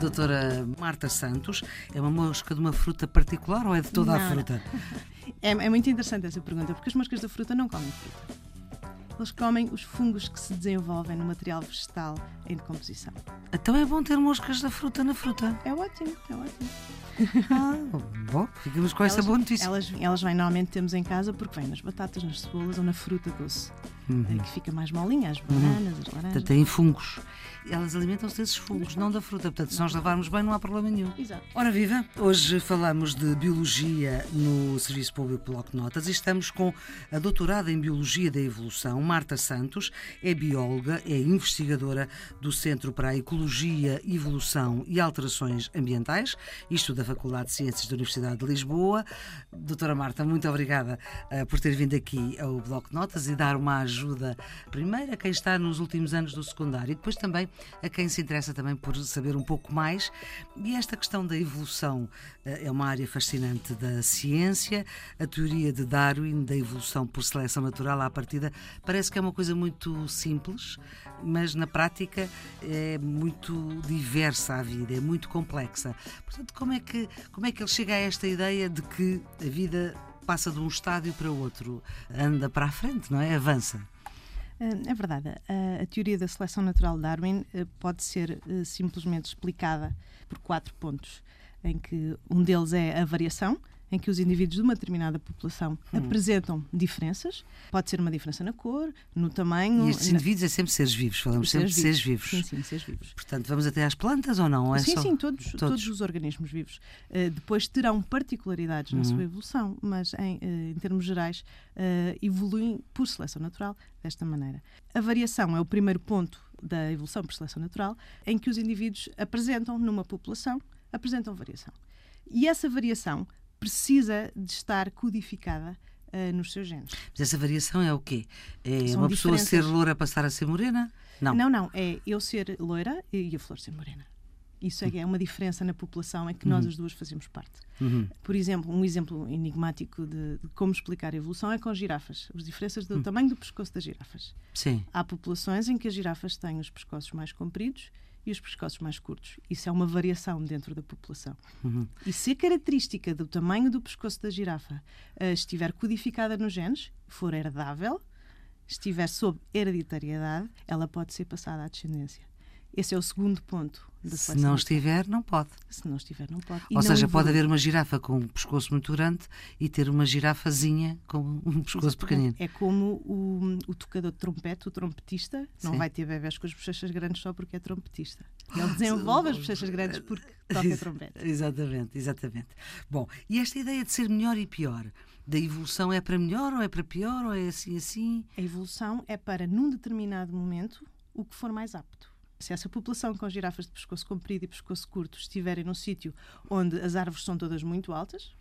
Doutora Marta Santos, é uma mosca de uma fruta particular ou é de toda Não. a fruta? É, é muito interessante essa pergunta, porque as moscas da fruta não comem fruta. Eles comem os fungos que se desenvolvem no material vegetal em decomposição. Então é bom ter moscas da fruta na fruta. É ótimo, é ótimo. Ah, bom, ficamos com essa elas, boa notícia. Elas, elas vêm, normalmente temos em casa porque vêm nas batatas, nas cebolas ou na fruta doce, Uhum. que fica mais molinha, as bananas, as laranjas. Portanto, têm fungos. Elas alimentam-se desses fungos, não da fruta. Portanto, se nós lavarmos bem, não há problema nenhum. Exato. Ora viva, hoje falamos de Biologia no Serviço Público Bloco de Notas e estamos com a doutorada em Biologia da Evolução, Marta Santos, é bióloga, é investigadora do Centro para a Ecologia, Evolução e Alterações Ambientais, isto da Faculdade de Ciências da Universidade de Lisboa. Doutora Marta, muito obrigada eh, por ter vindo aqui ao Bloco de Notas e dar uma ajuda, primeiro a quem está nos últimos anos do secundário e depois também a quem se interessa também por saber um pouco mais. E esta questão da evolução eh, é uma área fascinante da ciência. A teoria de Darwin, da evolução por seleção natural, à partida, parece que é uma coisa muito simples, mas na prática é muito diversa a vida, é muito complexa. Portanto, como é que, como é que ele chega a esta ideia de que a vida passa de um estádio para outro, anda para a frente, não é? Avança. É verdade. A, a teoria da seleção natural de Darwin eh, pode ser eh, simplesmente explicada por quatro pontos, em que um deles é a variação, em que os indivíduos de uma determinada população apresentam diferenças. Pode ser uma diferença na cor, no tamanho. E estes na- indivíduos é sempre seres vivos, falamos sempre de seres vivos. Sim, sim, seres vivos. Portanto, vamos até às plantas ou não? É sim, só- sim, todos, todos. todos. os organismos vivos. Eh, depois terão particularidades na Uhum. sua evolução, mas em, eh, em termos gerais eh, evoluem por seleção natural desta maneira. A variação é o primeiro ponto da evolução por seleção natural, em que os indivíduos apresentam numa população, apresentam variação. E essa variação precisa de estar codificada eh, nos seus genes. Mas essa variação é o quê? É São uma pessoa ser loura passar a ser morena? Não. Não, não, é eu ser loira e a flor ser morena. Isso é, é uma diferença na população em que nós as duas fazemos parte. Uhum. Por exemplo, um exemplo enigmático de, de como explicar a evolução é com girafas. As diferenças do tamanho do pescoço das girafas. Sim. Há populações em que as girafas têm os pescoços mais compridos e os pescoços mais curtos. Isso é uma variação dentro da população. Uhum. E se a característica do tamanho do pescoço da girafa eh, estiver codificada nos genes, for herdável, estiver sob hereditariedade, ela pode ser passada à descendência. Esse é o segundo ponto da Se não estiver, não pode. Se não estiver, não pode. E Ou não seja, pode haver uma girafa com um pescoço muito grande e ter uma girafazinha com um pescoço pequenino. É como o, o tocador de trompete, o trompetista, não Sim. vai ter bebés com as bochechas grandes só porque é trompetista. Ele desenvolve as bochechas grandes porque toca trompete. Exatamente, exatamente. Bom, e esta ideia de ser melhor e pior, da evolução é para melhor ou é para pior ou é assim assim? A evolução é para, num determinado momento, o que for mais apto. Se essa população com girafas de pescoço comprido e pescoço curto estiverem num sítio onde as árvores são todas muito altas,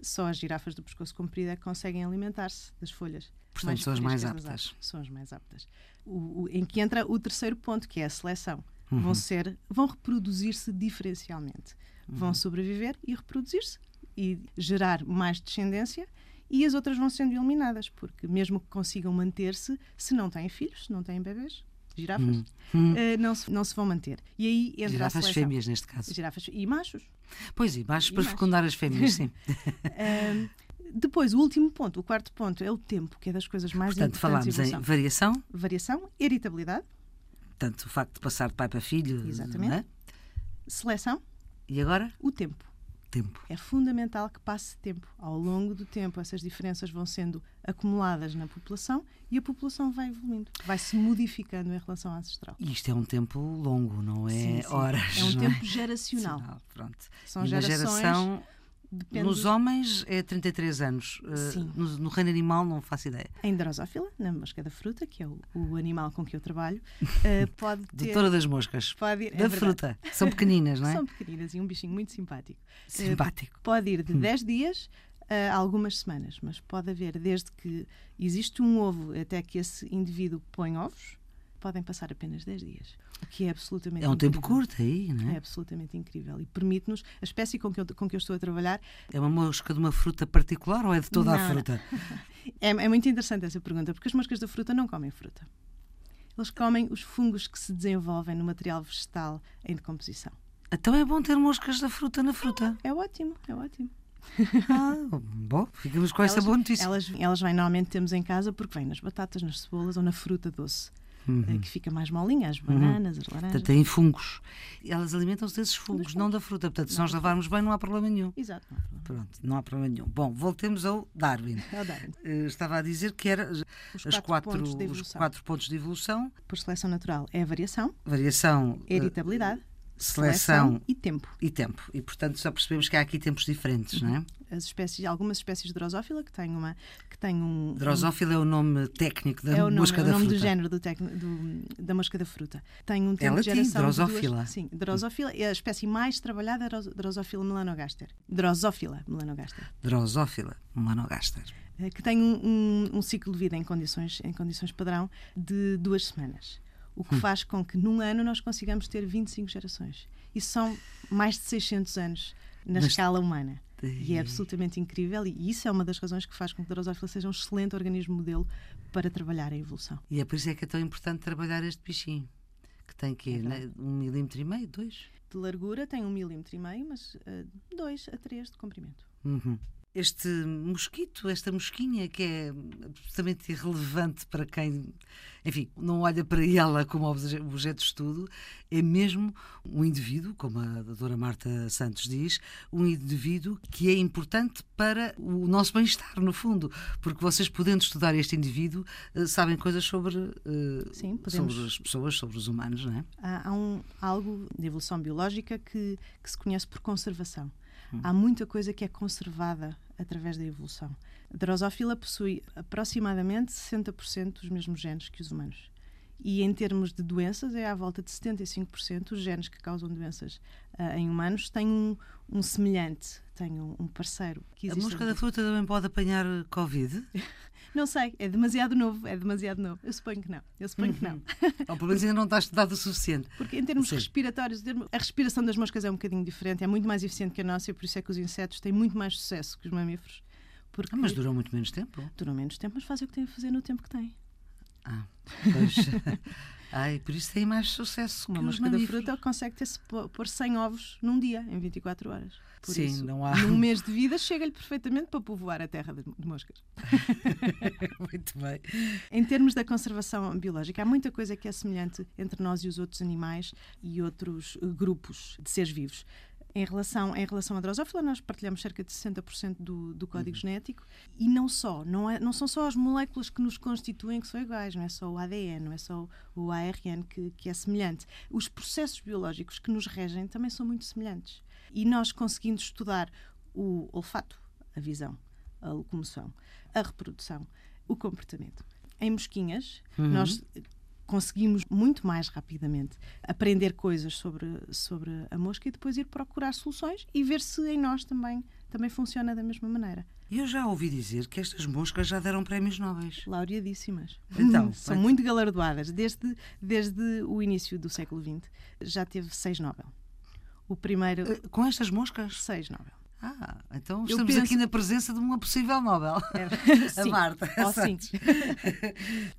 só as girafas do pescoço comprido é que conseguem alimentar-se das folhas. Portanto, são as mais aptas. São as mais aptas. O- o- em que entra o terceiro ponto, que é a seleção. Uhum. Vão ser, vão reproduzir-se diferencialmente. Uhum. Vão sobreviver e reproduzir-se e gerar mais descendência e as outras vão sendo eliminadas, porque mesmo que consigam manter-se, se não têm filhos, se não têm bebês, girafas, eh, não, se, não se vão manter. E aí entra Hum. Girafas fêmeas, neste caso. Girafas e machos. Pois, e baixos E para machos. fecundar as fêmeas, sim. Ahm, depois, o último ponto, o quarto ponto, é o tempo, que é das coisas mais Portanto, importantes falámos da em variação, Variação, heritabilidade, portanto, o facto de passar de pai para filho. Exatamente. não é? seleção, E agora? o tempo. Tempo. É fundamental que passe tempo. Ao longo do tempo, essas diferenças vão sendo acumuladas na população e a população vai evoluindo, vai se modificando em relação à ancestral. E isto é um tempo longo, não é Sim, sim. horas. É um não tempo geracional. Sinal, Pronto. São e gerações. geração, depende nos homens, é 33 anos. Uh, Sim. No, no reino animal, não faço ideia. Em drosófila, na mosca da fruta, que é o, o animal com que eu trabalho, eh, pode ter. Doutora das moscas. Pode ir, é da fruta. São pequeninas, não é? São pequeninas e um bichinho muito simpático. Eh, Simpático. Pode ir de Hum. 10 dias a algumas semanas, mas pode haver desde que existe um ovo até que esse indivíduo põe ovos, podem passar apenas 10 dias, o que é absolutamente É um incrível. tempo curto aí, não É é? absolutamente incrível e permite-nos, a espécie com que, eu, com que eu estou a trabalhar, É uma mosca de uma fruta particular ou é de toda a Não, fruta? é, é muito interessante essa pergunta, porque as moscas da fruta não comem fruta. Eles comem os fungos que se desenvolvem no material vegetal em decomposição. Então é bom ter moscas da fruta na fruta. É ótimo, é ótimo. Ah, bom, ficamos com essa boa notícia. Elas, elas vêm, normalmente temos em casa porque vêm nas batatas, nas cebolas ou na fruta doce, eh, que fica mais molinha, as bananas, as laranjas. Portanto, têm fungos. Elas alimentam-se desses fungos, não da fruta. Portanto, se nós lavarmos bem, não há problema nenhum. Exato, não problema. Pronto, não há problema nenhum. Bom, voltemos ao Darwin. É o Darwin. Eh, Estava a dizer que era Os as quatro quatro, os quatro pontos de evolução: Por seleção natural é a variação, variação, eh, heritabilidade, seleção e tempo. e tempo. E, portanto, só percebemos que há aqui tempos diferentes, não é? As espécies, algumas espécies de drosófila que têm uma que têm um Drosófila é o nome técnico da é nome, mosca é o da nome fruta. do género do tec- do- da mosca da fruta. Tem um tempo É de geração Drosófila. duas- sim, drosófila é a espécie mais trabalhada é Drosófila melanogaster. Drosófila melanogaster. Drosófila melanogaster. eh, Que tem um, um- um ciclo de vida em condições, em condições padrão de duas semanas. O que faz com que num ano nós consigamos ter 25 gerações. Isso são mais de 600 anos na Mas- escala humana. E é absolutamente incrível, e isso é uma das razões que faz com que a Drosófila seja um excelente organismo modelo para trabalhar a evolução. E é por isso é que é tão importante trabalhar este bichinho. Que tem que verdade. um milímetro e meio, dois. De largura tem um milímetro e meio, mas 2 a 3 de comprimento. Uhum. Este mosquito, esta mosquinha que é absolutamente irrelevante para quem, enfim, não olha para ela como obje- objeto de estudo, é mesmo um indivíduo, como a doutora Marta Santos diz, um indivíduo que é importante para o nosso bem-estar, no fundo, porque vocês podendo estudar este indivíduo, eh, sabem coisas sobre, eh, Sim, podemos. sobre as pessoas, sobre os humanos, não é? Há, há um, algo de evolução biológica que, que se conhece por conservação. Hum. Há muita coisa que é conservada através da evolução. A Drosófila possui aproximadamente 60% dos mesmos genes que os humanos. E em termos de doenças, é à volta de 75% os genes que causam doenças ah, em humanos têm um, um semelhante, têm um, um parceiro. Que A mosca da fruta também pode apanhar Covid? Não sei, é demasiado novo, é demasiado novo. Eu suponho que não, eu suponho que não. Ou pelo menos ainda não está estudado o suficiente. Porque em termos Sim. respiratórios, a respiração das moscas é um bocadinho diferente, é muito mais eficiente que a nossa e por isso é que os insetos têm muito mais sucesso que os mamíferos. Porque Ah, mas durou muito menos tempo. duram menos tempo, mas fazem o que têm a fazer no tempo que têm. Ah, pois. Ai, por isso tem mais sucesso Uma mosca da fruta consegue ter pôr 100 ovos num dia, em 24 horas. Por Sim, isso, não há- num mês de vida, chega-lhe perfeitamente para povoar a terra de de moscas. Muito bem. Em termos da conservação biológica, há muita coisa que é semelhante entre nós e os outros animais e outros eh, grupos de seres vivos. Em relação, em relação à drosófila, nós partilhamos cerca de 60% do, do código genético e não só, não, é, não são só as moléculas que nos constituem que são iguais, não é só o ADN, não é só o ARN que, que é semelhante. Os processos biológicos que nos regem também são muito semelhantes. E nós conseguindo estudar o olfato, a visão, a locomoção, a reprodução, o comportamento. Em mosquinhas, nós conseguimos muito mais rapidamente aprender coisas sobre, sobre a mosca e depois ir procurar soluções e ver se em nós também, também funciona da mesma maneira. Eu já ouvi dizer que estas moscas já deram prémios nobres. Laureadíssimas. Então, São muito galardoadas. Desde, desde o início do século XX já teve seis Nobel. O primeiro, Eh, Com estas moscas? seis Nobel. Ah, então Eu estamos penso- aqui na presença de uma possível Nobel. É, A. Marta. Oh, sim.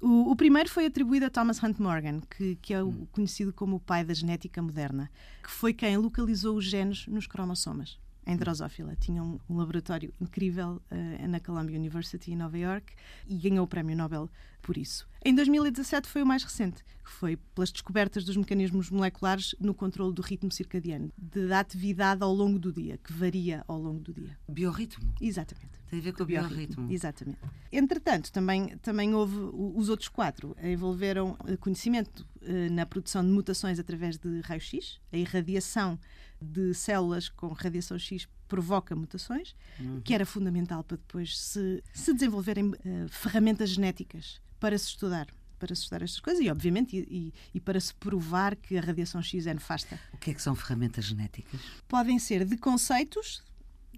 o, o primeiro foi atribuído a Thomas Hunt Morgan, que, que é Hum. o conhecido como o pai da genética moderna, que foi quem localizou os genes nos cromossomas. Hum. Em Drosófila. Tinha um, um laboratório incrível eh, na Columbia University em Nova York e ganhou o Prémio Nobel por isso. Em 2017 foi o mais recente, que foi pelas descobertas dos mecanismos moleculares no controle do ritmo circadiano, da atividade ao longo do dia, que varia ao longo do dia. Biorritmo. Exatamente. Tem a ver com o biorritmo. Exatamente. Entretanto, também, também houve os outros quatro envolveram eh, conhecimento eh, na produção de mutações através de raio-x, a irradiação de células com radiação X provoca mutações, que era fundamental para depois se, se desenvolverem eh, ferramentas genéticas para se estudar para se estudar estas coisas e obviamente e, e- para se provar que a radiação X é nefasta O que é que são ferramentas genéticas? podem ser de conceitos,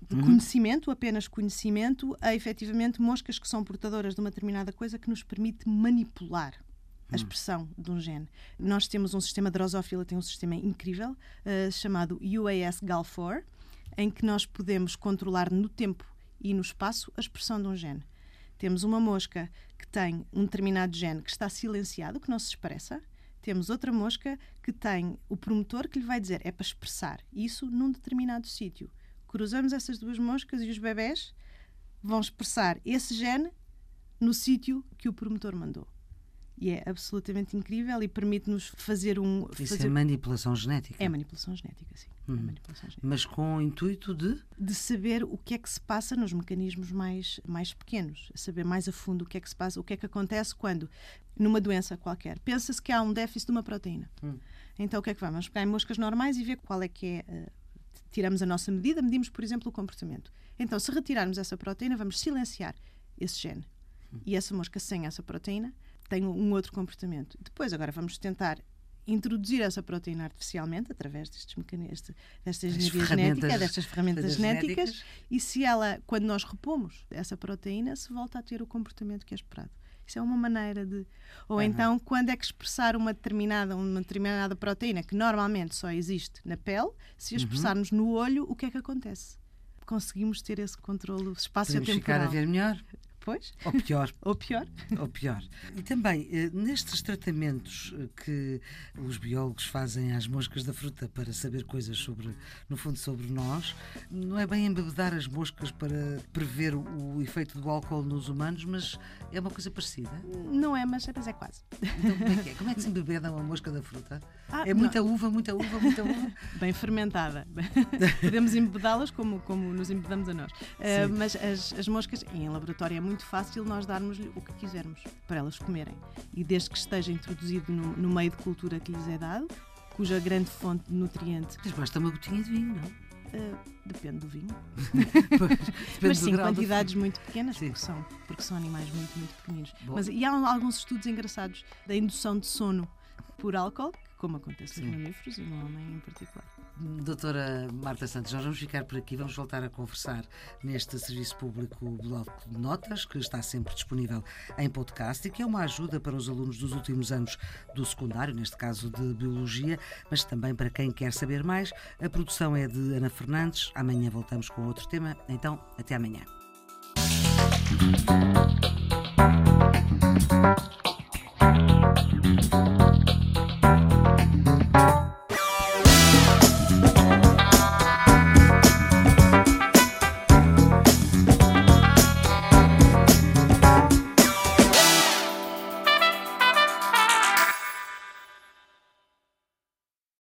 de conhecimento, apenas conhecimento, a efetivamente moscas que são portadoras de uma determinada coisa que nos permite manipular a expressão de um gene. Nós temos um sistema, drosófila tem um sistema incrível uh, chamado UAS-GAL4, em que nós podemos controlar no tempo e no espaço a expressão de um gene. Temos uma mosca que tem um determinado gene que está silenciado, que não se expressa. Temos outra mosca que tem o promotor que lhe vai dizer é para expressar isso num determinado sítio. Cruzamos essas duas moscas e os bebés vão expressar esse gene no sítio que o promotor mandou. E é absolutamente incrível e permite-nos fazer um. Isso fazer... é manipulação genética. É manipulação genética, sim. É Uhum. manipulação genética. Mas com o intuito de. De saber o que é que se passa nos mecanismos mais, mais pequenos, saber mais a fundo o que é que se passa, o que é que acontece quando, numa doença qualquer, pensa-se que há um déficit de uma proteína. Hum. Então o que é que vamos? Vamos pegar em moscas normais e ver qual é que é. eh, tiramos a nossa medida, medimos, por exemplo, o comportamento. Então, se retirarmos essa proteína, vamos silenciar esse gene. E essa mosca sem essa proteína tem um outro comportamento. Depois, agora, vamos tentar introduzir essa proteína artificialmente através destes mecanismos, desta engenharia genética, destas ferramentas genéticas, genéticas. e se ela, quando nós repomos essa proteína, se volta a ter o comportamento que é esperado. Isso é uma maneira de. Ou Uhum. então, quando é que expressar uma determinada, uma determinada proteína que normalmente só existe na pele, se Uhum. a expressarmos no olho, o que é que acontece? Conseguimos ter esse controle Podemos espaço-temporal. ficar a ver melhor Pois, ou pior. ou pior. ou pior. E também, eh, nestes tratamentos eh, que os biólogos fazem às moscas da fruta para saber coisas sobre, no fundo, sobre nós, não é bem embebedar as moscas para prever o, efeito do álcool nos humanos, mas é uma coisa parecida. Não é, mas, mas é quase. Então, como é que é? Como é que se embebeda uma mosca da fruta? Ah, é muita uva, muita uva, muita uva. Bem fermentada. Podemos embedá-las como, como nos embedamos a nós. Uh, mas as, as moscas, em laboratório, é muito fácil nós darmos-lhe o que quisermos para elas comerem. E desde que esteja introduzido no, no meio de cultura que lhes é dado, cuja grande fonte de nutriente Mas basta uma gotinha de vinho, não? uh, depende do vinho. Pois, depende mas sim, quantidades muito pequenas, Sim. porque são, porque são animais muito, muito pequeninos. Bom. Mas, e há alguns estudos engraçados da indução de sono por álcool, como acontece nos mamíferos e no homem em particular. Doutora Marta Santos, nós vamos ficar por aqui, vamos voltar a conversar neste Serviço Público Bloco de Notas, que está sempre disponível em podcast e que é uma ajuda para os alunos dos últimos anos do secundário, neste caso de Biologia, mas também para quem quer saber mais. A produção é de Ana Fernandes. Amanhã voltamos com outro tema, então até amanhã.